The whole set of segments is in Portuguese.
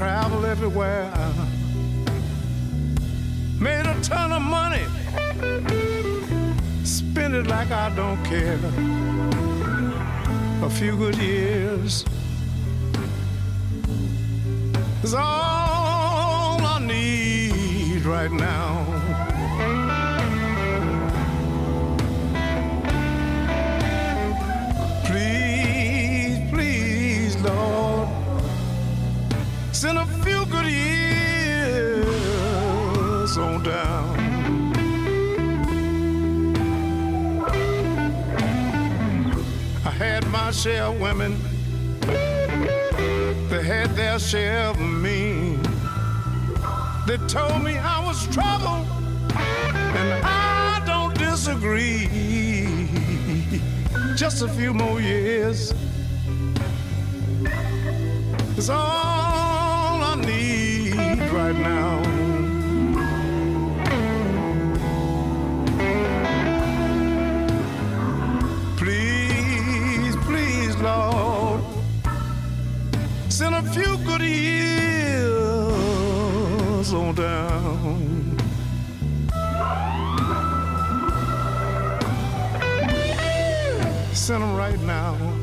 Travel everywhere. Made a ton of money. Spend it like I don't care. A few good years is all I need right now. Down. I had my share of women, they had their share of me. They told me I was trouble, and I don't disagree just a few more years is all I need right now. Good years on down. Send them right now.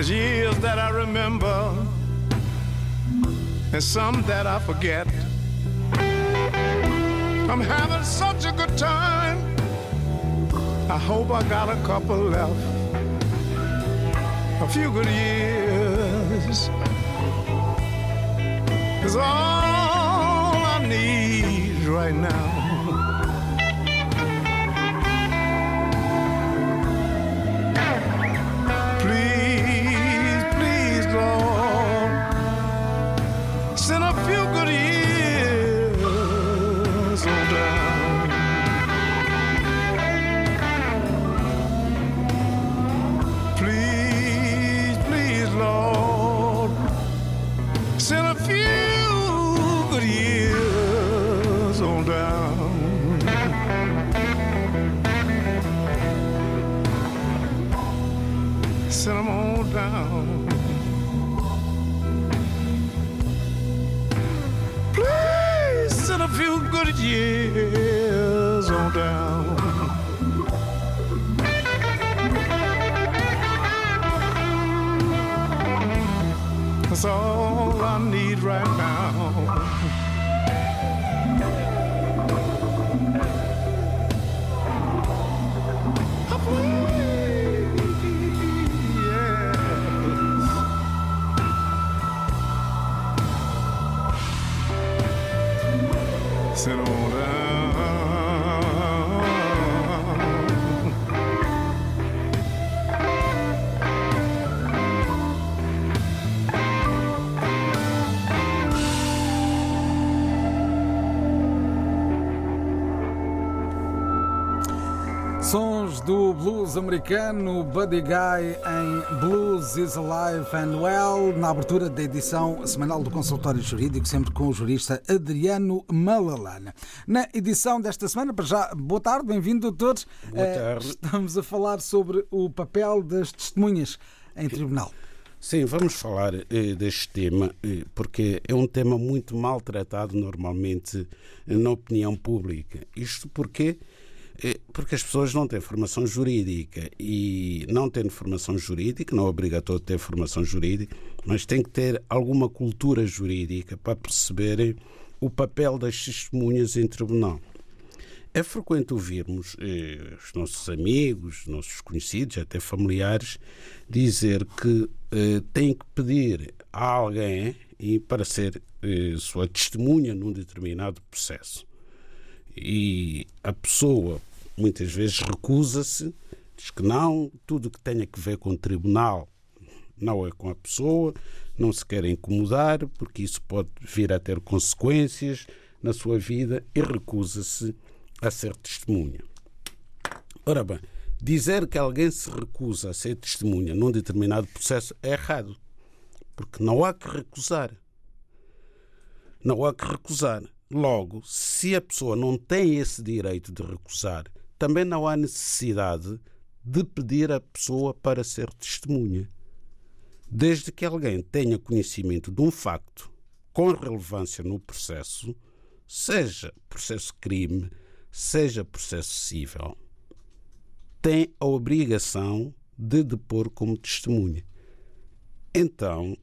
There's years that I remember, and some that I forget. I'm having such a good time. I hope I got a couple left. A few good years is all I need right now. Years on down. That's all I need right now. Blues americano Buddy Guy em Blues is Alive and Well, na abertura da edição semanal do Consultório Jurídico, sempre com o jurista Adriano Malalana. Na edição desta semana, para já, boa tarde, bem-vindo, doutor. Boa tarde. Estamos a falar sobre o papel das testemunhas em tribunal. Sim, vamos falar eh, deste tema, eh, porque é um tema muito maltratado normalmente na opinião pública. Isto porque porque as pessoas não têm formação jurídica e não tendo formação jurídica, não é obrigatório ter formação jurídica, mas tem que ter alguma cultura jurídica para perceberem o papel das testemunhas em tribunal. É frequente ouvirmos eh, os nossos amigos, os nossos conhecidos, até familiares, dizer que eh, têm que pedir a alguém para ser eh, sua testemunha num determinado processo. E a pessoa muitas vezes recusa-se, diz que não, tudo que tenha que ver com o tribunal não é com a pessoa, não se quer incomodar, porque isso pode vir a ter consequências na sua vida e recusa-se a ser testemunha. Ora bem, dizer que alguém se recusa a ser testemunha num determinado processo é errado, porque não há que recusar. Não há que recusar. Logo, se a pessoa não tem esse direito de recusar, também não há necessidade de pedir a pessoa para ser testemunha. Desde que alguém tenha conhecimento de um facto com relevância no processo, seja processo crime, seja processo civil, tem a obrigação de depor como testemunha. Então,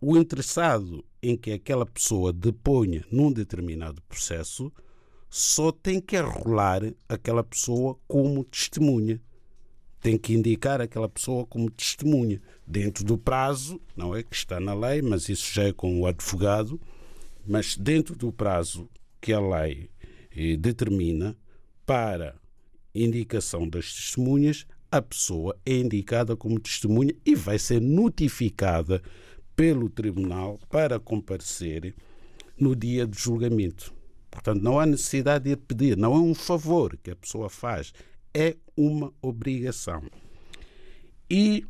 o interessado em que aquela pessoa deponha num determinado processo só tem que arrolar aquela pessoa como testemunha. Tem que indicar aquela pessoa como testemunha, dentro do prazo, não é que está na lei, mas isso já é com o advogado, mas dentro do prazo que a lei eh, determina para indicação das testemunhas, a pessoa é indicada como testemunha e vai ser notificada pelo tribunal para comparecer no dia de julgamento. Portanto, não há necessidade de pedir, não é um favor que a pessoa faz, é uma obrigação. E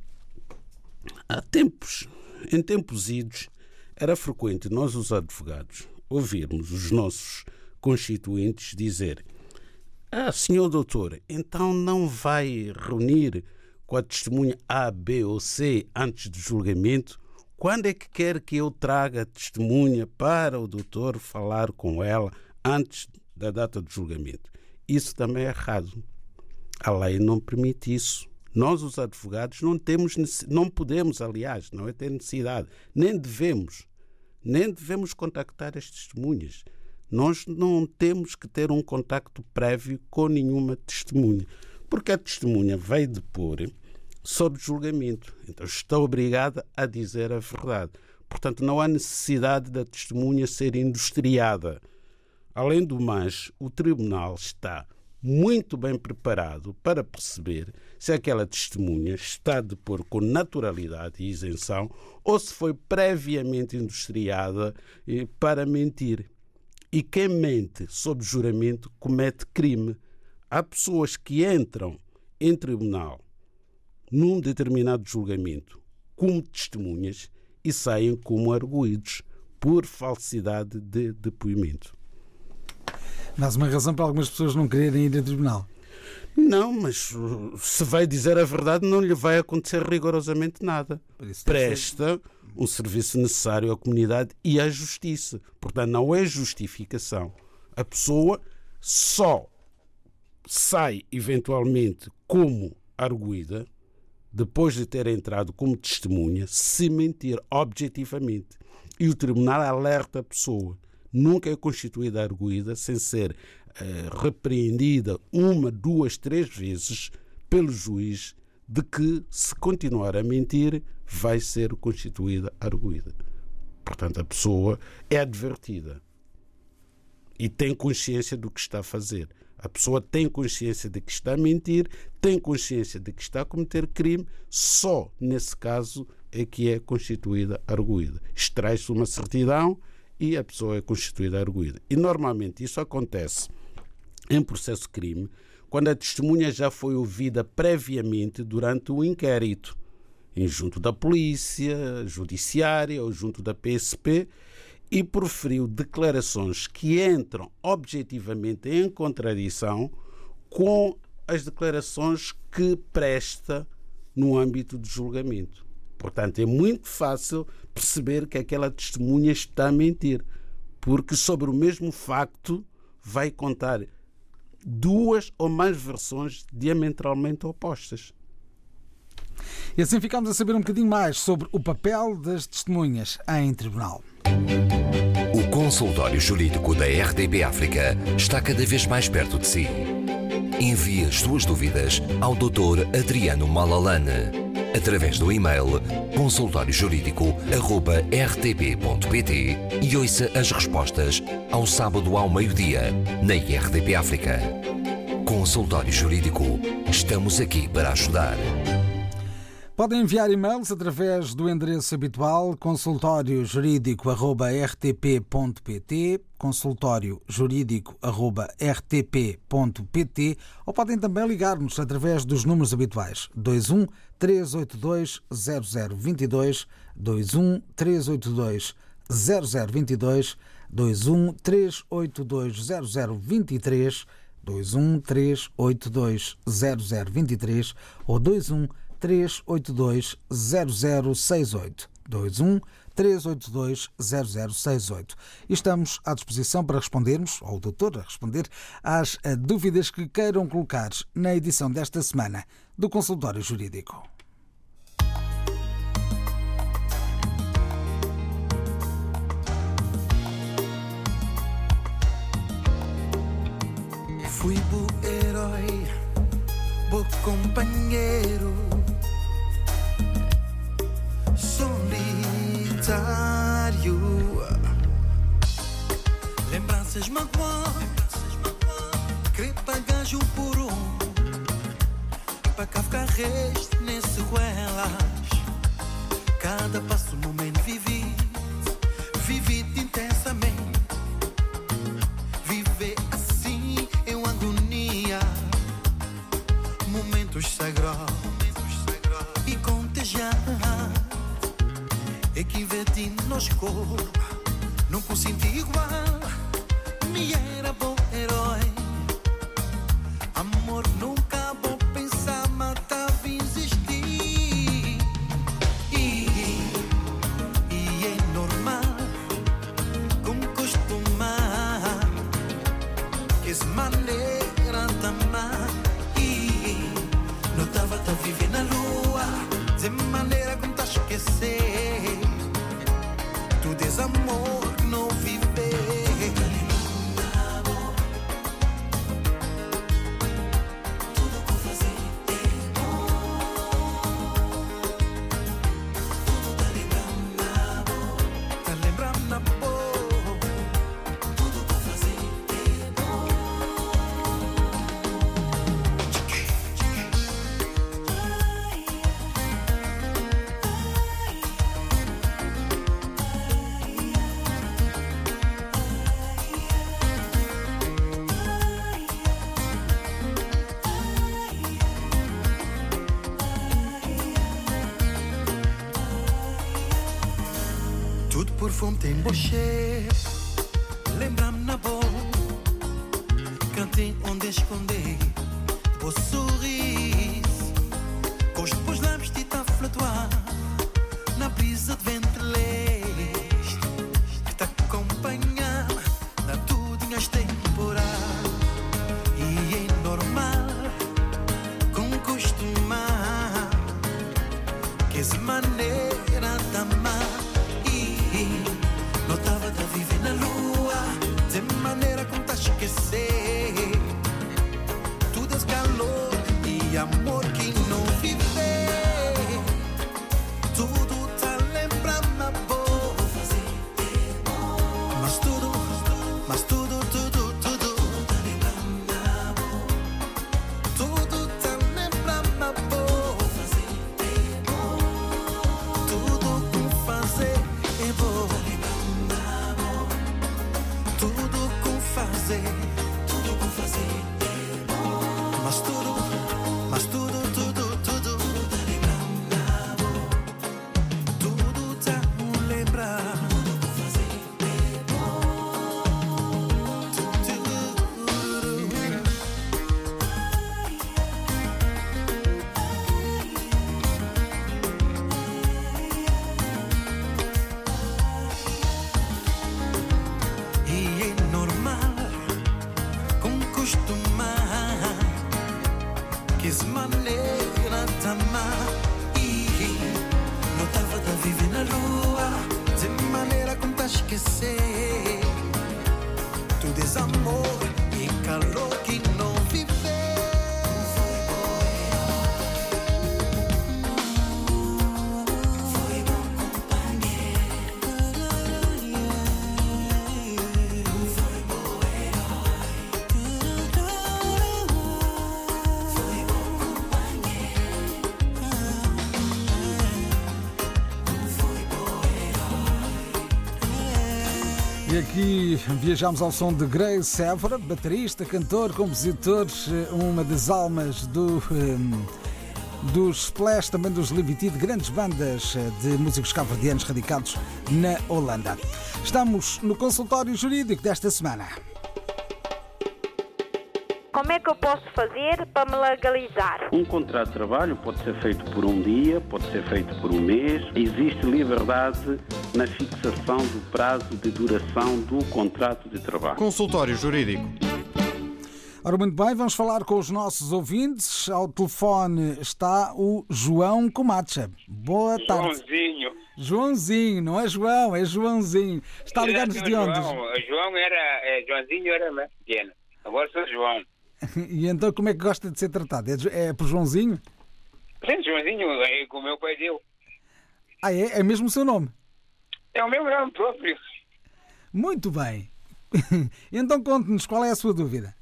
há tempos, em tempos idos, era frequente nós, os advogados, ouvirmos os nossos constituintes dizer: Ah, senhor doutor, então não vai reunir com a testemunha A, B ou C antes do julgamento? Quando é que quer que eu traga a testemunha para o doutor falar com ela antes da data do julgamento. Isso também é errado. A lei não permite isso. Nós, os advogados, não temos, não podemos, aliás, não é ter necessidade, nem devemos, nem devemos contactar as testemunhas. Nós não temos que ter um contacto prévio com nenhuma testemunha, porque a testemunha vai depor sobre julgamento. Então está obrigada a dizer a verdade. Portanto, não há necessidade da testemunha ser industriada Além do mais, o tribunal está muito bem preparado para perceber se aquela testemunha está a depor com naturalidade e isenção ou se foi previamente industriada eh, para mentir. E quem mente sob juramento comete crime. Há pessoas que entram em tribunal num determinado julgamento como testemunhas e saem como arguídos por falsidade de depoimento. Mais uma razão para algumas pessoas não quererem ir a tribunal. Não, mas uh, se vai dizer a verdade, não lhe vai acontecer rigorosamente nada. Presta um serviço necessário à comunidade e à justiça. Portanto, não é justificação. A pessoa só sai eventualmente como arguída depois de ter entrado como testemunha se mentir objetivamente. E o tribunal alerta a pessoa nunca é constituída arguída sem ser uh, repreendida uma, duas, três vezes pelo juiz de que, se continuar a mentir, vai ser constituída arguída. Portanto, a pessoa é advertida e tem consciência do que está a fazer. A pessoa tem consciência de que está a mentir, tem consciência de que está a cometer crime, só nesse caso é que é constituída arguída. Extrai-se uma certidão e a pessoa é constituída arguída. E normalmente isso acontece em processo de crime quando a testemunha já foi ouvida previamente durante o inquérito, junto da polícia judiciária ou junto da PSP, e proferiu declarações que entram objetivamente em contradição com as declarações que presta no âmbito do julgamento. Portanto, é muito fácil perceber que aquela testemunha está a mentir, porque sobre o mesmo facto vai contar duas ou mais versões diametralmente opostas. E assim ficamos a saber um bocadinho mais sobre o papel das testemunhas em tribunal. O consultório jurídico da RDB África está cada vez mais perto de si. Envie as suas dúvidas ao Dr. Adriano Malalane através do e-mail consultóriojurídico.rtp.pt e ouça as respostas ao sábado ao meio-dia na RDP África. Consultório Jurídico. Estamos aqui para ajudar. Podem enviar e-mails através do endereço habitual consultóriojurídico.rtp.pt consultóriojurídico.rtp.pt ou podem também ligar-nos através dos números habituais 21 382 0022 21 382 0022 21 382 0023 21 382 0023 ou 21 382 0068 21 382 0068. E estamos à disposição para respondermos, ou o doutor a responder, às eh, dúvidas que queiram colocar na edição desta semana do Consultório Jurídico. Fui bo herói, bo companheiro solitário. Lembranças magoadas, querer pagar um por um. Para cá ficar resto nesse ruelas. Cada passo, momento vivi, vivi intensamente. Viver assim é uma agonia. Momentos sagrados é que investi nos corpos, não consenti igual. coucher. Viajamos ao som de Grace Évora, baterista, cantor, compositor, eh, uma das almas do, eh, dos Splash, também dos Leviti, de grandes bandas eh, de músicos cabo-verdianos radicados na Holanda. Estamos no consultório jurídico desta semana. Como é que eu posso fazer para me legalizar? Um contrato de trabalho pode ser feito por um dia, pode ser feito por um mês. Existe liberdade na fixação do prazo de duração do contrato de trabalho. Consultório Jurídico. Ora, muito bem, vamos falar com os nossos ouvintes. Ao telefone está o João Comacha. Boa tarde. Joãozinho. Joãozinho, não é João, é Joãozinho. Está ligado de onde? João, João era, é, Joãozinho era mais pequeno. Agora sou João. E então como é que gosta de ser tratado? É, é por Joãozinho? Sim, Joãozinho é como o meu pai deu. Ah, é? É mesmo o seu nome? É o meu nome próprio. Muito bem. Então conte-nos qual é a sua dúvida.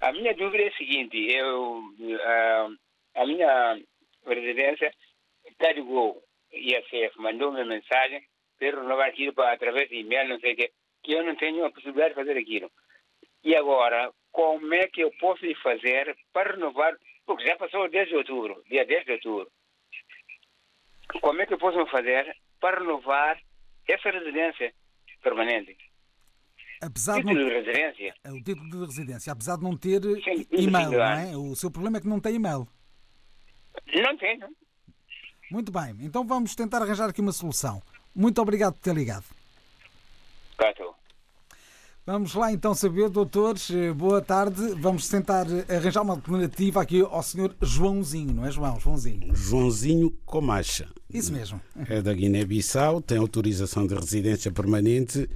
A minha dúvida é a seguinte, eu, ah, a minha residência carregou ISF, mandou-me mensagem para renovar aquilo para, através de e-mail, não sei o quê, que eu não tenho a possibilidade de fazer aquilo. E agora, como é que eu posso fazer para renovar? Porque já passou o 10 de outubro, dia 10 de outubro. Como é que eu posso fazer para renovar essa residência permanente? Apesar de Título não... de residência? é O título de residência, apesar de não ter Sim, e-mail, sim, não é? O seu problema é que não tem e-mail. Não tenho. Muito bem, então vamos tentar arranjar aqui uma solução. Muito obrigado por ter ligado. Cato. Vamos lá então saber, doutores, eh, boa tarde. Vamos tentar eh, arranjar uma alternativa aqui ao senhor Joãozinho, não é João? Joãozinho. Joãozinho Comacha. Isso mesmo. É da Guiné-Bissau, tem autorização de residência permanente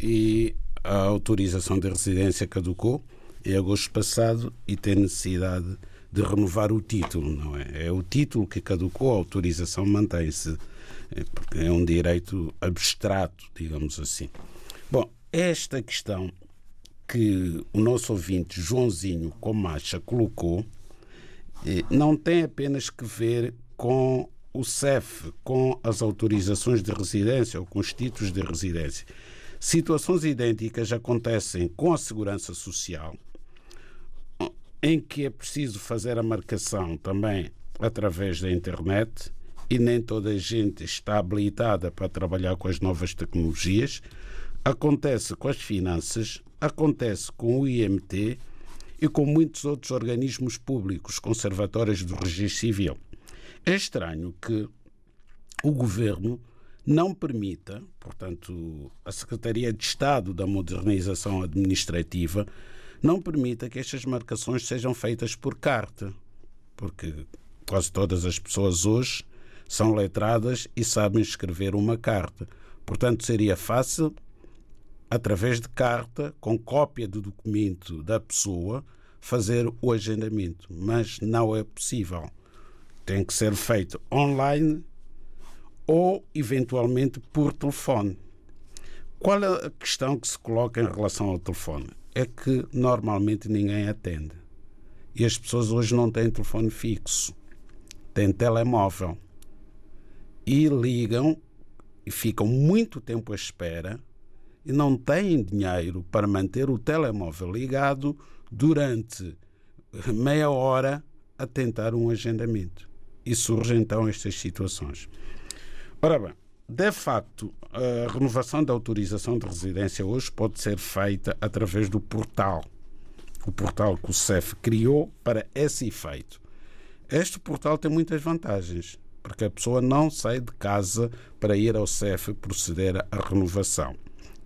e a autorização de residência caducou em agosto passado e tem necessidade de renovar o título, não é? É o título que caducou, a autorização mantém-se, é, porque é um direito abstrato, digamos assim. Esta questão que o nosso ouvinte Joãozinho Comacha colocou eh, não tem apenas que ver com o CEF, com as autorizações de residência ou com os títulos de residência. Situações idênticas acontecem com a segurança social, em que é preciso fazer a marcação também através da internet e nem toda a gente está habilitada para trabalhar com as novas tecnologias. Acontece com as finanças, acontece com o IMT e com muitos outros organismos públicos, conservatórios do registro civil. É estranho que o governo não permita, portanto, a Secretaria de Estado da Modernização Administrativa não permita que estas marcações sejam feitas por carta, porque quase todas as pessoas hoje são letradas e sabem escrever uma carta. Portanto, seria fácil, através de carta, com cópia do documento da pessoa, fazer o agendamento. Mas não é possível. Tem que ser feito online ou, eventualmente, por telefone. Qual é a questão que se coloca em relação ao telefone? É que normalmente ninguém atende. E as pessoas hoje não têm telefone fixo, têm telemóvel. E ligam e ficam muito tempo à espera e não têm dinheiro para manter o telemóvel ligado durante meia hora a tentar um agendamento. E surgem então estas situações. Ora bem, de facto, a renovação da autorização de residência hoje pode ser feita através do portal. O portal que o CEF criou para esse efeito. Este portal tem muitas vantagens, porque a pessoa não sai de casa para ir ao CEF proceder à renovação.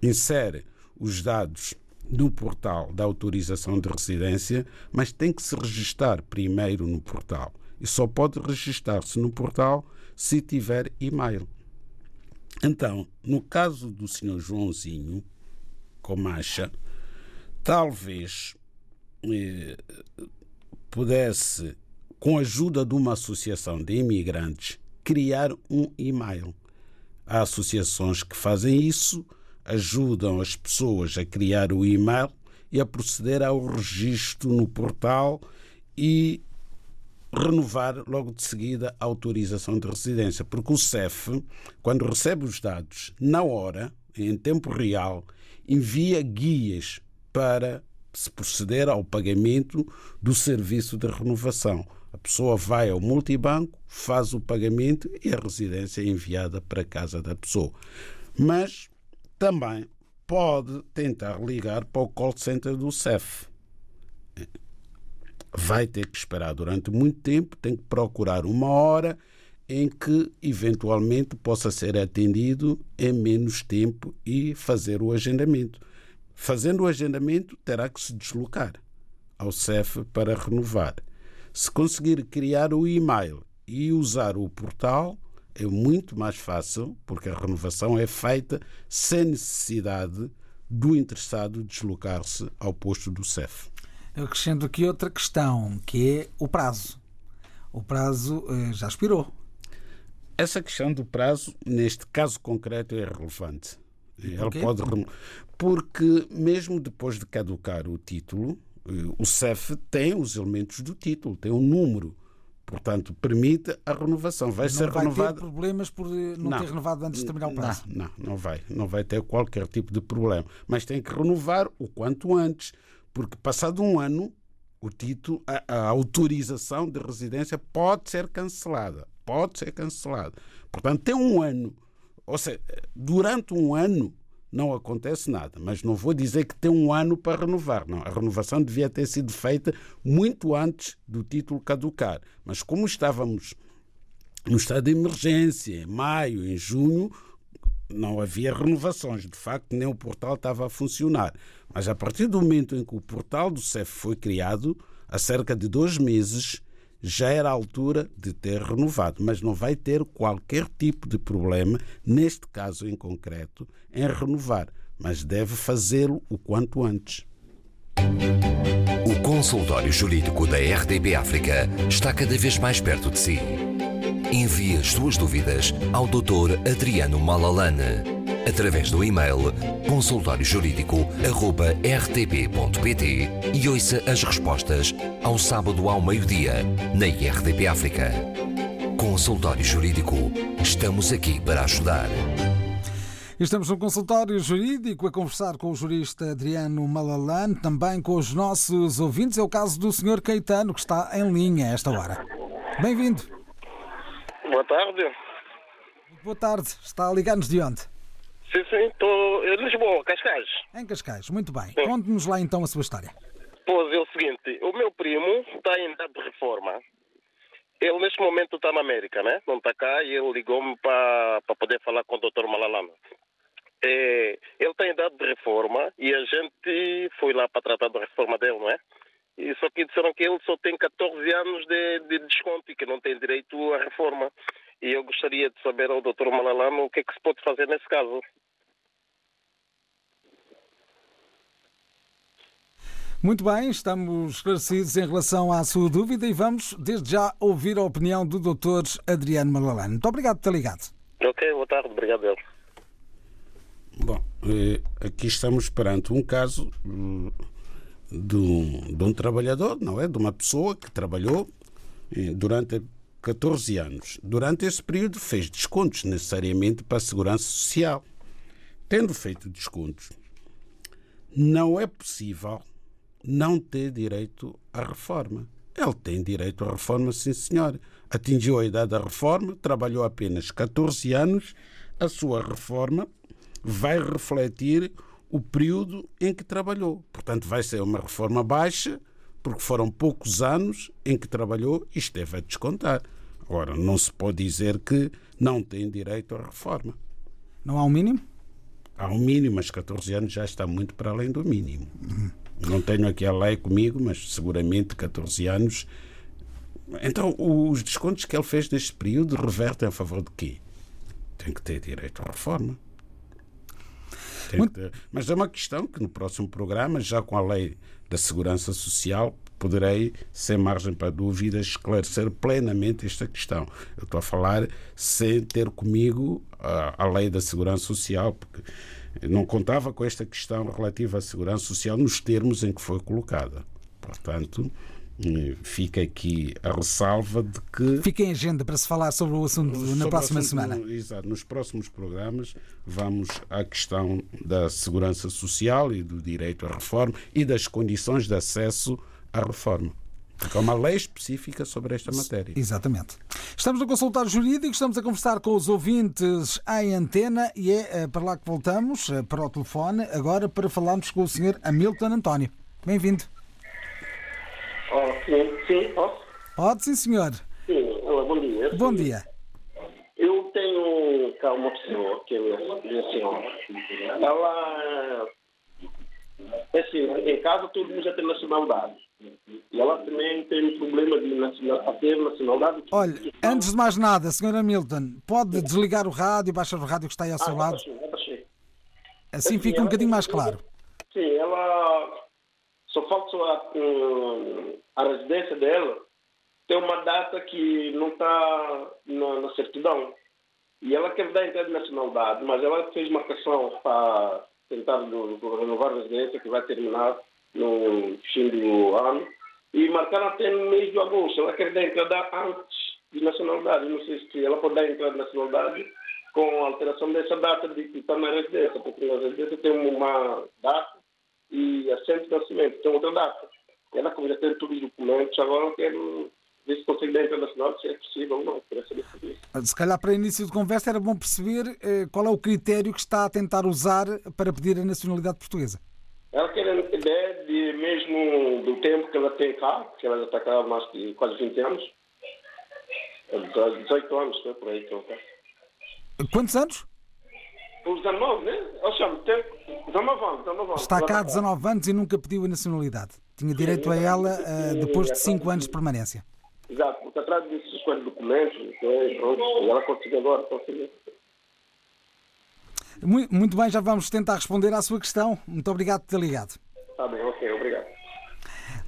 Insere os dados no portal da autorização de residência, mas tem que se registar primeiro no portal. E só pode registar-se no portal se tiver e-mail. Então, no caso do senhor Joãozinho Comacha, talvez eh, pudesse, com a ajuda de uma associação de imigrantes, criar um e-mail. Há associações que fazem isso, ajudam as pessoas a criar o e-mail e a proceder ao registro no portal e renovar logo de seguida a autorização de residência, porque o CEF, quando recebe os dados na hora, em tempo real, envia guias para se proceder ao pagamento do serviço de renovação. A pessoa vai ao multibanco, faz o pagamento e a residência é enviada para a casa da pessoa. Mas também pode tentar ligar para o call center do CEF. Vai ter que esperar durante muito tempo, tem que procurar uma hora em que eventualmente possa ser atendido em menos tempo e fazer o agendamento. Fazendo o agendamento, terá que se deslocar ao CEF para renovar. Se conseguir criar o e-mail e usar o portal, é muito mais fácil, porque a renovação é feita sem necessidade do interessado deslocar-se ao posto do CEF. Eu acrescento aqui outra questão, que é o prazo. O prazo eh, já expirou. Essa questão do prazo, neste caso concreto, é relevante. Ela pode porque mesmo depois de caducar o título, eh, o CEF tem os elementos do título, tem um número. Portanto, permite a renovação. Vai Não ser vai ter renovada. problemas por eh, não, ter renovado antes de terminar o prazo. Não, não, não vai. Não vai ter qualquer tipo de problema. Mas tem que renovar o quanto antes, porque passado um ano, o título, a, a autorização de residência pode ser cancelada. Pode ser cancelada. Portanto, tem um ano. Ou seja, durante um ano não acontece nada. Mas não vou dizer que tem um ano para renovar. Não, a renovação devia ter sido feita muito antes do título caducar. Mas como estávamos no estado de emergência, em maio, em junho, não havia renovações. De facto, nem o portal estava a funcionar. Mas a partir do momento em que o portal do CEF foi criado, há cerca de dois meses, já era a altura de ter renovado. Mas não vai ter qualquer tipo de problema, neste caso em concreto, em renovar. Mas deve fazê-lo o quanto antes. O consultório jurídico da RDB África está cada vez mais perto de si. Envie as suas dúvidas ao Dr. Adriano Malalane através do e-mail consultóriojurídico.rtp.pt e ouça as respostas ao sábado ao meio-dia na RDP África. Consultório Jurídico. Estamos aqui para ajudar. Estamos no consultório jurídico a conversar com o jurista Adriano Malalane, também com os nossos ouvintes. É o caso do Sr. Caetano, que está em linha a esta hora. Bem-vindo. Boa tarde. Boa tarde. Está a ligar-nos de onde? Sim, sim, estou em Lisboa, Cascais. Em Cascais. Muito bem. Conte-nos lá então a sua história. Pois é o seguinte, o meu primo está em idade de reforma. Ele neste momento está na América, né? Não está cá e ele ligou-me para poder falar com o Dr. Malalama. É, ele está em idade de reforma e a gente foi lá para tratar da reforma dele, não é? E só que disseram que ele só tem 14 anos de, de desconto e que não tem direito à reforma. E eu gostaria de saber ao Dr. Malalama o que é que se pode fazer nesse caso. Muito bem, estamos esclarecidos em relação à sua dúvida e vamos, desde já, ouvir a opinião do Dr. Adriano Malalane. Muito obrigado por ter ligado. Ok, boa tarde, obrigado. eu. Bom, eh, aqui estamos perante um caso hum, de um, de um trabalhador, não é? De uma pessoa que trabalhou eh, durante 14 anos. Durante esse período fez descontos necessariamente para a segurança social. Tendo feito descontos, não é possível não ter direito à reforma. Ele tem direito à reforma, sim senhor. Atingiu a idade da reforma, trabalhou apenas 14 anos, a sua reforma vai refletir o período em que trabalhou. Portanto, vai ser uma reforma baixa, porque foram poucos anos em que trabalhou e esteve a descontar. Agora, não se pode dizer que não tem direito à reforma. Não há um mínimo? Há um mínimo, mas 14 anos já está muito para além do mínimo. Não tenho aqui a lei comigo, mas seguramente 14 anos. Então, os descontos que ele fez neste período revertem a favor de quê? tem que ter direito à reforma. Tem que ter. Mas é uma questão que no próximo programa, já com a lei da segurança social, poderei, sem margem para dúvidas, esclarecer plenamente esta questão. Eu estou a falar sem ter comigo a, a lei da segurança social, porque não contava com esta questão relativa à segurança social nos termos em que foi colocada. Portanto, eh, fica aqui a ressalva de que. Fica em agenda para se falar sobre o assunto na Sobre o próxima assunto, semana. Exato. Nos próximos programas vamos à questão da segurança social e do direito à reforma e das condições de acesso à reforma. Porque há uma lei específica sobre esta matéria. Exatamente. Estamos no consultório jurídico, estamos a conversar com os ouvintes em antena e é eh, para lá que voltamos, eh, para o telefone, agora para falarmos com o Sr. Hamilton António. Bem-vindo. Oh, sim, sim, posso? Pode sim, senhor. Sim, olá, bom dia. Bom dia. Eu tenho cá uma pessoa, que é a minha senhora. Ela, é assim, em casa todo mundo já tem nacionalidade. E ela também tem um problema de nacional, ter nacionalidade. Olha, antes de mais nada, Sr. Hamilton, pode desligar o rádio, baixar o rádio que está aí ao seu ah, lado? abaixei, abaixei. Assim fica um bocadinho mais claro. Sim, ela só falta a, a residência dela. Tem uma data que não está na, na certidão. E ela quer dar entrada de nacionalidade, mas ela fez marcação para tentar do- do renovar a residência, que vai terminar no fim do ano. E marcaram até mês de agosto. Ela quer dar entrada antes de nacionalidade. Não sei se ela pode dar entrada de nacionalidade com a alteração dessa data de que está na residência, porque na residência tem uma data e assento de nascimento tem outra data. Ela, como já tem todos os documentos, agora eu quero ver se consegue dar entrada nacional, se é possível ou não. Se calhar para início de conversa era bom perceber eh, qual é o critério que está a tentar usar para pedir a nacionalidade portuguesa. Ela quer mesmo do tempo que ela tem cá, que ela já está cá há mais de quase 20 anos. É, 18 anos, né, por aí que ela está. Quantos anos? Por 19, né? Eu chamo, tem 19 anos, 19 anos. Está cá há Ela 19 anos e nunca pediu a nacionalidade. Tinha direito a ela eh, depois de 5 anos de permanência. Exato, porque atrás desses quatro documentos, pronto, e ela conseguiu agora, conseguiu. Mui- Muito bem, já vamos tentar responder à sua questão. Muito obrigado por ter ligado. Tá bem, ok.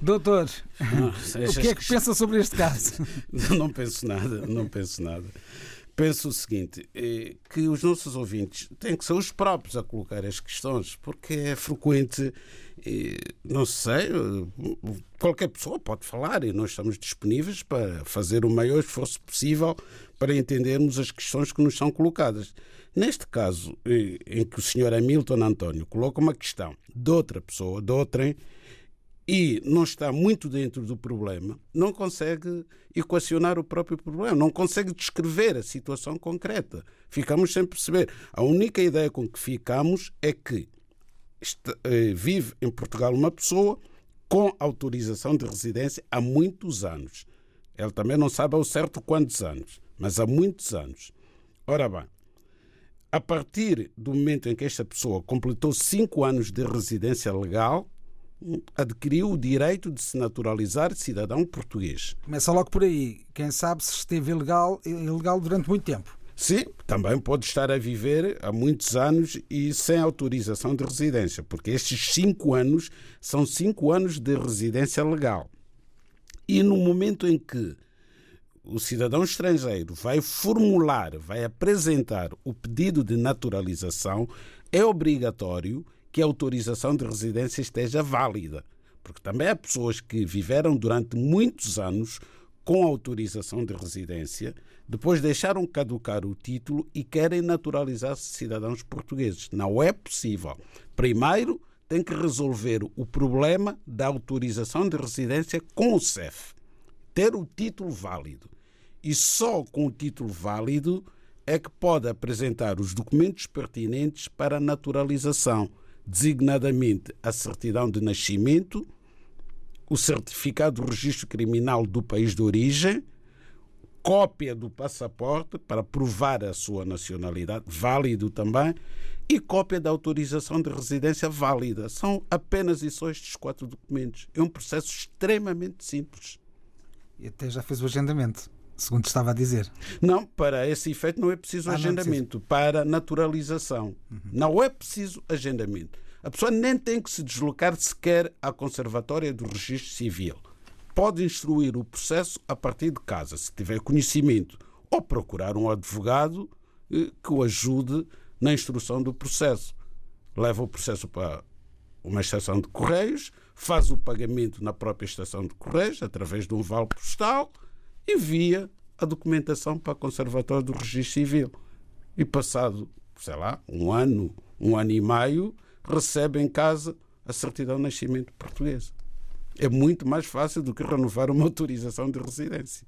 Doutor, Ah, o que é que pensa sobre este caso? Não penso nada, não penso nada. Penso o seguinte, eh, que os nossos ouvintes têm que ser os próprios a colocar as questões, porque é frequente, eh, não sei, eh, qualquer pessoa pode falar e nós estamos disponíveis para fazer o maior esforço possível para entendermos as questões que nos são colocadas. Neste caso, em que o senhor Hamilton António coloca uma questão de outra pessoa, de outrem, e não está muito dentro do problema, não consegue equacionar o próprio problema, não consegue descrever a situação concreta. Ficamos sem perceber. A única ideia com que ficamos é que eh, vive em Portugal uma pessoa com autorização de residência há muitos anos. Ele também não sabe ao certo quantos anos, mas há muitos anos. Ora bem, a partir do momento em que esta pessoa completou cinco anos de residência legal, adquiriu o direito de se naturalizar cidadão português. Começa logo por aí. Quem sabe se esteve ilegal, ilegal durante muito tempo. Sim, também pode estar a viver há muitos anos e sem autorização de residência, porque estes cinco anos são cinco anos de residência legal. E no momento em que o cidadão estrangeiro vai formular, vai apresentar o pedido de naturalização, é obrigatório que a autorização de residência esteja válida. Porque também há pessoas que viveram durante muitos anos com autorização de residência, depois deixaram caducar o título e querem naturalizar-se cidadãos portugueses. Não é possível. Primeiro, tem que resolver o problema da autorização de residência com o CEF. Ter o título válido. E só com o título válido é que pode apresentar os documentos pertinentes para a naturalização, designadamente a certidão de nascimento, o certificado do registro criminal do país de origem, cópia do passaporte para provar a sua nacionalidade, válido também, e cópia da autorização de residência válida. São apenas e só estes quatro documentos. É um processo extremamente simples. E até já fez o agendamento. Segundo estava a dizer. Não, para esse efeito não é preciso Ah, é agendamento. Para naturalização. Não é preciso agendamento. A pessoa nem tem que se deslocar sequer à Conservatória do Registro Civil. Pode instruir o processo a partir de casa, se tiver conhecimento, ou procurar um advogado eh, que o ajude na instrução do processo. Leva o processo para uma estação de correios, faz o pagamento na própria estação de correios, através de um vale postal, envia a documentação para a Conservatória do Registro Civil. E passado, sei lá, um ano, um ano e meio, recebe em casa a certidão de nascimento portuguesa. É muito mais fácil do que renovar uma autorização de residência.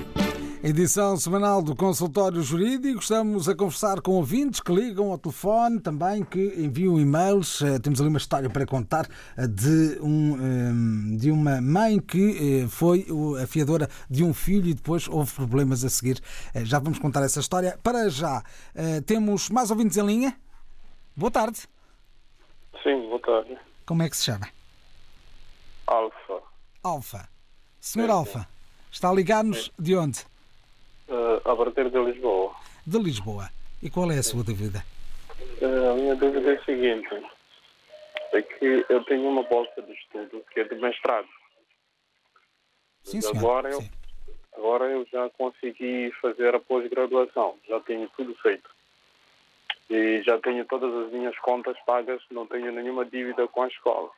Edição semanal do Consultório Jurídico. Estamos a conversar com ouvintes que ligam ao telefone, também que enviam e-mails. Eh, Temos ali uma história para contar eh, de, um, eh, de uma mãe que eh, foi a fiadora de um filho e depois houve problemas a seguir. Já vamos contar essa história. Para já, temos mais ouvintes em linha. Boa tarde. Sim, boa tarde. Como é que se chama? Alfa, Alfa. Senhor Alfa, está a ligar-nos de onde? Eh, a partir de Lisboa. De Lisboa. E qual é a sua dúvida? Eh, a minha dúvida é a seguinte: é que eu tenho uma bolsa de estudo que é de mestrado. Sim, senhor. agora, eu, Sim. agora eu já consegui fazer a pós-graduação, já tenho tudo feito. E já tenho todas as minhas contas pagas, não tenho nenhuma dívida com a escola.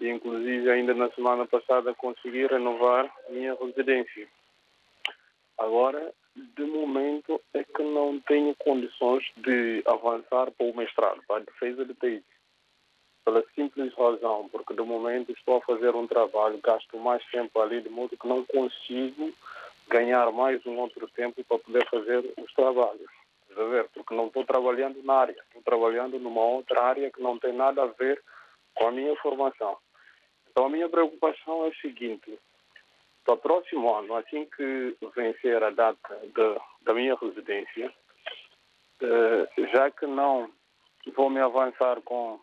E, inclusive, ainda na semana passada consegui renovar minha residência. Agora, de momento, é que não tenho condições de avançar para o mestrado, para a defesa de TI. Pela simples razão, porque de momento estou a fazer um trabalho, gasto mais tempo ali, de modo que não consigo ganhar mais um outro tempo para poder fazer os trabalhos. A ver? Porque não estou trabalhando na área, estou trabalhando numa outra área que não tem nada a ver com a minha formação. Então a minha preocupação é a seguinte: para o próximo ano, assim que vencer a data da, da minha residência, eh, já que não vou me avançar com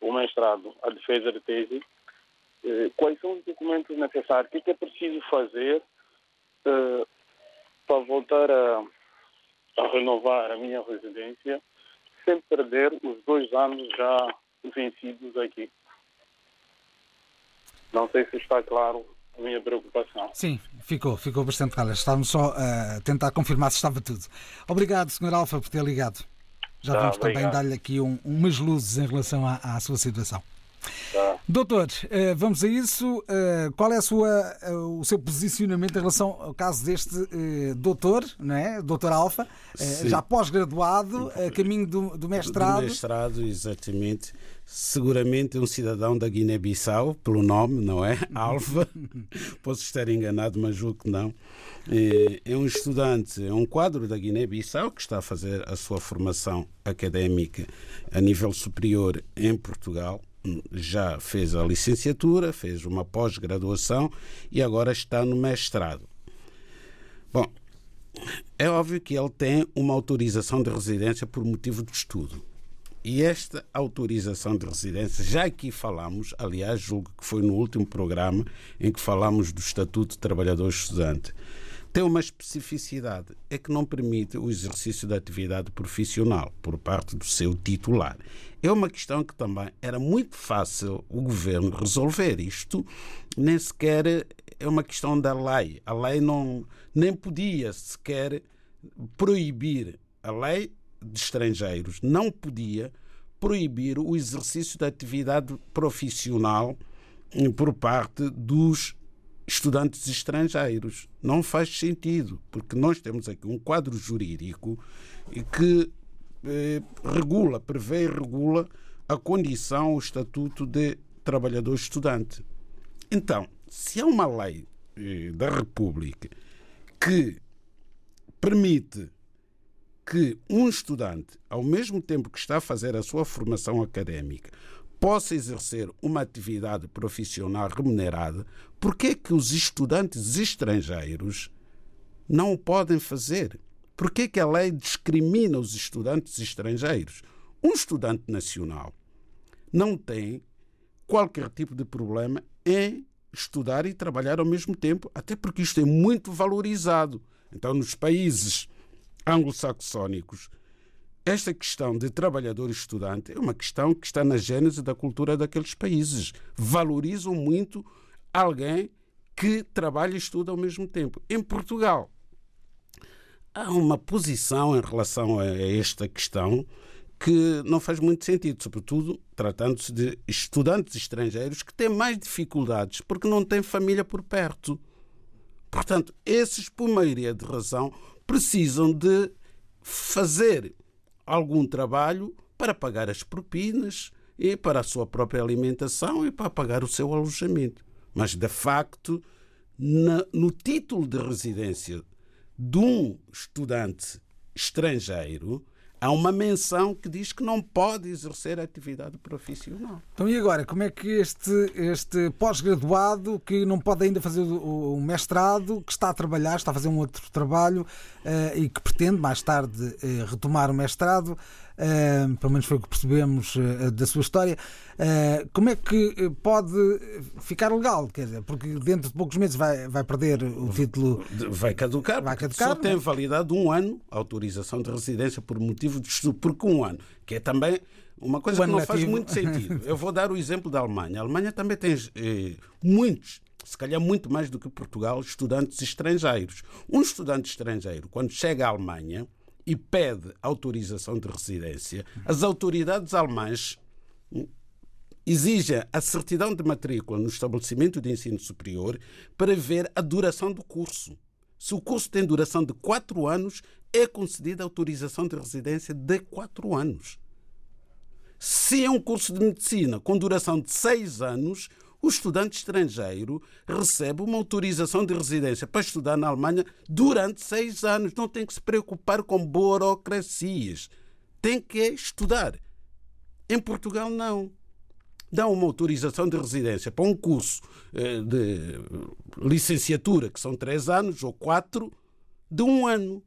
o mestrado, a defesa de tese, eh, quais são os documentos necessários? O que é, que é preciso fazer eh, para voltar a, a renovar a minha residência sem perder os dois anos já vencidos aqui? Não sei se está claro a minha preocupação. Sim, ficou, ficou bastante claro. Estávamos só a tentar confirmar se estava tudo. Obrigado, Sr. Alfa, por ter ligado. Já Tá, vamos também obrigado. dar-lhe aqui um- umas luzes em relação à, à sua situação. Tá. Doutor, eh, vamos a isso. Eh, Qual é sua, eh, o seu posicionamento em relação ao caso deste doutor, não é? Doutor Alfa, Sim. já pós-graduado, a caminho do, do mestrado. Do mestrado, exatamente. Seguramente um cidadão da Guiné-Bissau, pelo nome, não é? Alfa. Posso estar enganado, mas julgo que não. É um estudante, é um quadro da Guiné-Bissau que está a fazer a sua formação académica a nível superior em Portugal. Já fez a licenciatura, fez uma pós-graduação e agora está no mestrado. Bom, é óbvio que ele tem uma autorização de residência por motivo de estudo. E esta autorização de residência, já aqui falamos, aliás, julgo que foi no último programa em que falamos do Estatuto de Trabalhador Estudante, tem uma especificidade, é que não permite o exercício da atividade profissional por parte do seu titular. É uma questão que também era muito fácil o governo resolver. Isto nem sequer é uma questão da lei. A lei não nem podia sequer proibir a lei de estrangeiros não podia proibir o exercício da atividade profissional por parte dos estudantes estrangeiros. Não faz sentido, porque nós temos aqui um quadro jurídico que eh, regula, prevê e regula a condição, o estatuto de trabalhador estudante. Então, se há uma lei eh, da República que permite que um estudante, ao mesmo tempo que está a fazer a sua formação académica, possa exercer uma atividade profissional remunerada, por que é que os estudantes estrangeiros não o podem fazer? Por que é que a lei discrimina os estudantes estrangeiros? Um estudante nacional não tem qualquer tipo de problema em estudar e trabalhar ao mesmo tempo, até porque isto é muito valorizado. Então, nos países anglo-saxónicos, esta questão de trabalhador estudante é uma questão que está na gênese da cultura daqueles países. Valorizam muito alguém que trabalha e estuda ao mesmo tempo. Em Portugal, há uma posição em relação a esta questão que não faz muito sentido, sobretudo tratando-se de estudantes estrangeiros que têm mais dificuldades porque não têm família por perto. Portanto, esses, por maioria de razão, precisam de fazer algum trabalho para pagar as propinas e para a sua própria alimentação e para pagar o seu alojamento. Mas, de facto, na, no título de residência de um estudante estrangeiro, há uma menção que diz que não pode exercer atividade profissional. Então, e agora, como é que este, este pós-graduado que não pode ainda fazer o, o, mestrado, que está a trabalhar, está a fazer um outro trabalho uh, e que pretende mais tarde uh, retomar o mestrado, uh, pelo menos foi o que percebemos uh, da sua história, uh, como é que pode ficar legal? Quer dizer, porque dentro de poucos meses vai, vai perder o título. Vai caducar, vai caducar só tem é? validade um ano a autorização de residência por motivo de estudo, porque um ano, que é também uma coisa que não nativo. faz muito sentido. Eu vou dar o exemplo da Alemanha. A Alemanha também tem eh, muitos se calhar muito mais do que Portugal, estudantes estrangeiros. Um estudante estrangeiro, quando chega à Alemanha, e pede autorização de residência, as autoridades alemãs exigem a certidão de matrícula no estabelecimento de ensino superior para ver a duração do curso. Se o curso tem duração de quatro anos, é concedida autorização de residência de quatro anos. Se é um curso de medicina com duração de seis anos, o estudante estrangeiro recebe uma autorização de residência para estudar na Alemanha durante seis anos. Não tem que se preocupar com burocracias. Tem que estudar. Em Portugal, não. Dá uma autorização de residência para um curso eh, de licenciatura, que são três anos ou quatro, de um ano.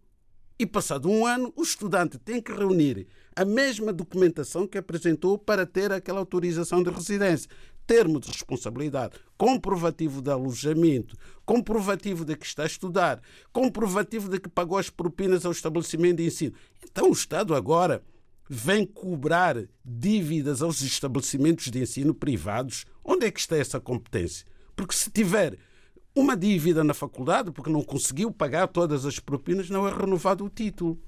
E passado um ano, o estudante tem que reunir a mesma documentação que apresentou para ter aquela autorização de residência termo de responsabilidade, comprovativo de alojamento, comprovativo de que está a estudar, comprovativo de que pagou as propinas ao estabelecimento de ensino. Então o Estado agora vem cobrar dívidas aos estabelecimentos de ensino privados. Onde é que está essa competência? Porque se tiver uma dívida na faculdade, porque não conseguiu pagar todas as propinas, não é renovado o título.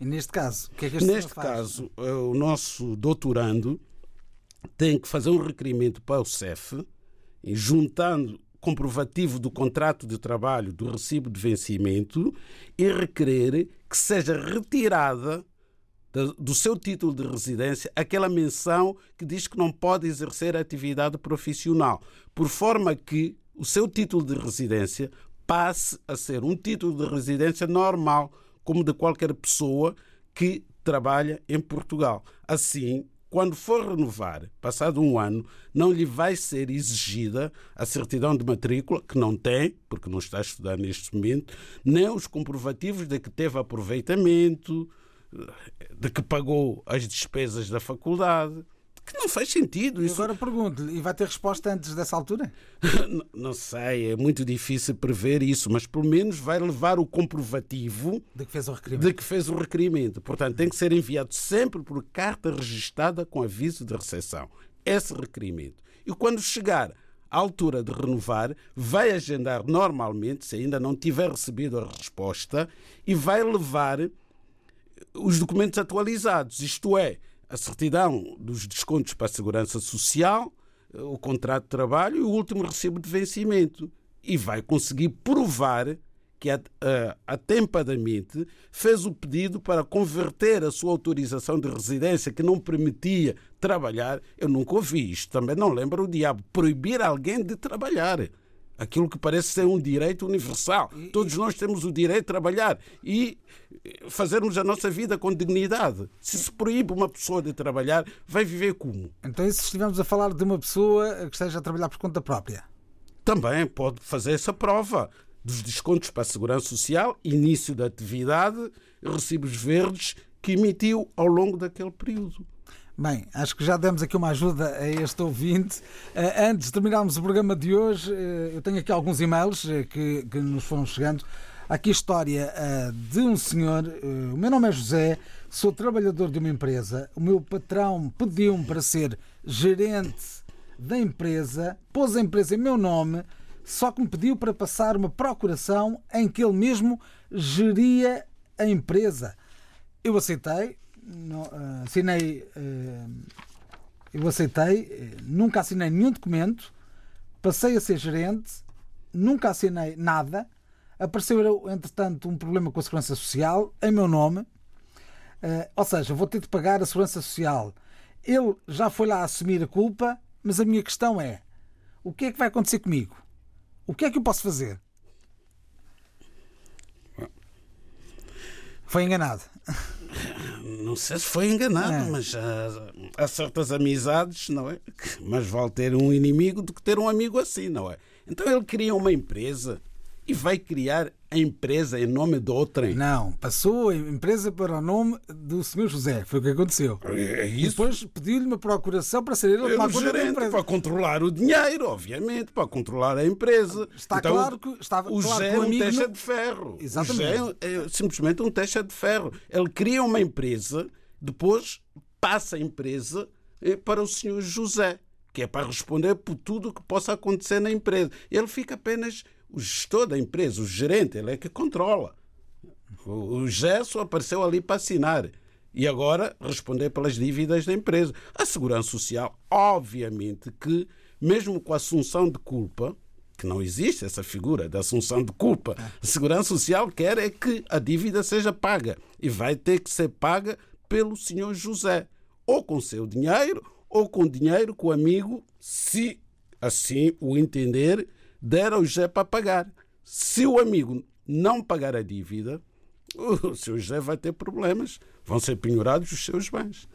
E neste caso, o que é que este Neste caso, eh, o nosso doutorando tem que fazer um requerimento para o CEF, juntando comprovativo do contrato de trabalho do recibo de vencimento e requerer que seja retirada do seu título de residência aquela menção que diz que não pode exercer atividade profissional, por forma que o seu título de residência passe a ser um título de residência normal, como de qualquer pessoa que trabalha em Portugal. Assim, quando for renovar, passado um ano, não lhe vai ser exigida a certidão de matrícula, que não tem, porque não está a estudar neste momento, nem os comprovativos de que teve aproveitamento, de que pagou as despesas da faculdade que não faz sentido. Isso... Agora pergunto-lhe, e vai ter resposta antes dessa altura? não, não sei, é muito difícil prever isso, mas pelo menos vai levar o comprovativo de que fez o requerimento. De que fez o requerimento. Portanto, tem que ser enviado sempre por carta registada com aviso de recepção. Esse requerimento. E quando chegar à altura de renovar, vai agendar normalmente, se ainda não tiver recebido a resposta, e vai levar os documentos atualizados, isto é, a certidão dos descontos para a segurança social, o contrato de trabalho e o último recibo de vencimento. E vai conseguir provar que atempadamente fez o pedido para converter a sua autorização de residência que não permitia trabalhar. Eu nunca ouvi isto, também não lembro o diabo. Proibir alguém de trabalhar. Aquilo que parece ser um direito universal. Todos nós temos o direito de trabalhar e fazermos a nossa vida com dignidade. Se se proíbe uma pessoa de trabalhar, vai viver como? Então, e se estivermos a falar de uma pessoa que esteja a trabalhar por conta própria? Também pode fazer essa prova dos descontos para a Segurança Social, início da atividade, recibos verdes que emitiu ao longo daquele período. Bem, acho que já demos aqui uma ajuda a este ouvinte. Uh, antes de terminarmos o programa de hoje, uh, eu tenho aqui alguns e-mails uh, que, que, nos foram chegando. Aqui a história de um senhor, o meu nome é José, sou trabalhador de uma empresa, o meu patrão pediu-me para ser gerente da empresa, pôs a empresa em meu nome, só que me pediu para passar uma procuração em que ele mesmo geria a empresa. Eu aceitei, uh, assinei, uh, eu aceitei, nunca assinei nenhum documento, passei a ser gerente, nunca assinei nada. Apareceu, entretanto, um problema com a Segurança Social em meu nome, uh, ou seja, vou ter de pagar a Segurança Social. Ele já foi lá assumir a culpa, mas a minha questão é: o que é que vai acontecer comigo? O que é que eu posso fazer? Foi enganado. Não sei se foi enganado, é. mas há, há, certas amizades, não é? Mas vale ter um inimigo do que ter um amigo assim, não é? Então ele cria uma empresa e vai criar a empresa em nome de outrem. Não, passou a empresa para o nome do Sr. José. Foi o que aconteceu. É isso. Depois pediu-lhe uma procuração para ser ele a gerente, para controlar o dinheiro, obviamente, para controlar a empresa. Está então, claro que estava o claro José que é um não... de ferro. Exatamente. O José é simplesmente um teixa de ferro. Ele cria uma empresa, depois passa a empresa eh, para o Sr. José que é para responder por tudo o que possa acontecer na empresa. Ele fica apenas o gestor da empresa, o gerente, ele é que controla. O Gesso apareceu ali para assinar e agora responder pelas dívidas da empresa. A Segurança Social, obviamente que, mesmo com a assunção de culpa, que não existe essa figura da assunção de culpa, a Segurança Social quer é que a dívida seja paga e vai ter que ser paga pelo senhor José, ou com seu dinheiro, ou com dinheiro que o amigo, se assim o entender, der ao José para pagar. Se o amigo não pagar a dívida, o seu José vai ter problemas. Vão ser penhorados os seus bens.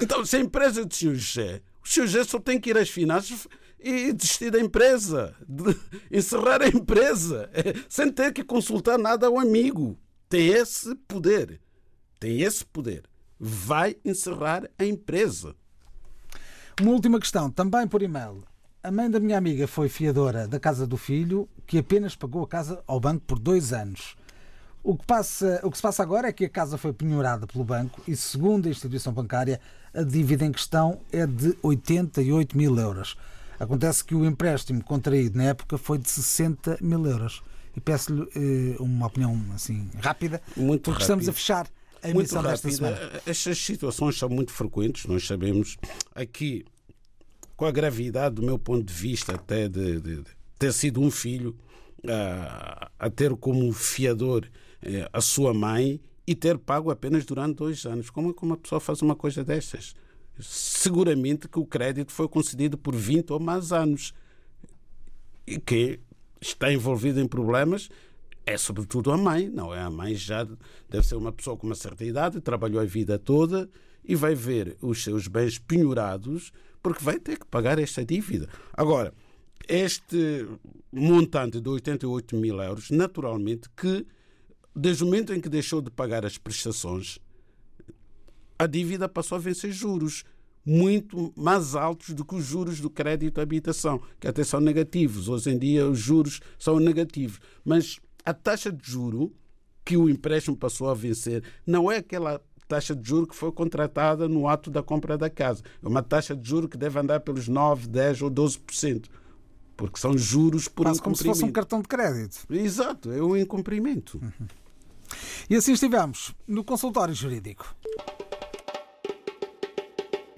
Então, se a empresa do seu José, o seu José só tem que ir às finanças e desistir da empresa, de encerrar a empresa, sem ter que consultar nada ao amigo. Tem esse poder. Tem esse poder. Vai encerrar a empresa. Uma última questão, também por e-mail. A mãe da minha amiga foi fiadora da casa do filho, que apenas pagou a casa ao banco por dois anos. O que, passa, o que se passa agora é que a casa foi penhorada pelo banco e, segundo a instituição bancária, a dívida em questão é de 88 mil euros. Acontece que o empréstimo contraído na época foi de 60 mil euros. E peço-lhe eh, uma opinião assim rápida, muito porque rápido. estamos a fechar a emissão desta semana. Estas situações são muito frequentes, nós sabemos. Aqui com a gravidade do meu ponto de vista até de, de, de ter sido um filho a, a ter como fiador eh, a sua mãe e ter pago apenas durante dois anos. Como que uma pessoa faz uma coisa destas? Seguramente que o crédito foi concedido por 20 ou mais anos. E que está envolvido em problemas é sobretudo a mãe, não é? A mãe já deve ser uma pessoa com uma certa idade, trabalhou a vida toda e vai ver os seus bens penhorados porque vai ter que pagar esta dívida. Agora, este montante de 88 mil euros, naturalmente que, desde o momento em que deixou de pagar as prestações, a dívida passou a vencer juros muito mais altos do que os juros do crédito à habitação, que até são negativos. Hoje em dia os juros são negativos. Mas a taxa de juro que o empréstimo passou a vencer não é aquela taxa de juro que foi contratada no ato da compra da casa. É uma taxa de juro que deve andar pelos 9, 10 ou 12%. Porque são juros por Quase incumprimento. como se fosse um cartão de crédito. Exato, é um incumprimento. Uhum. E assim estivemos no consultório jurídico.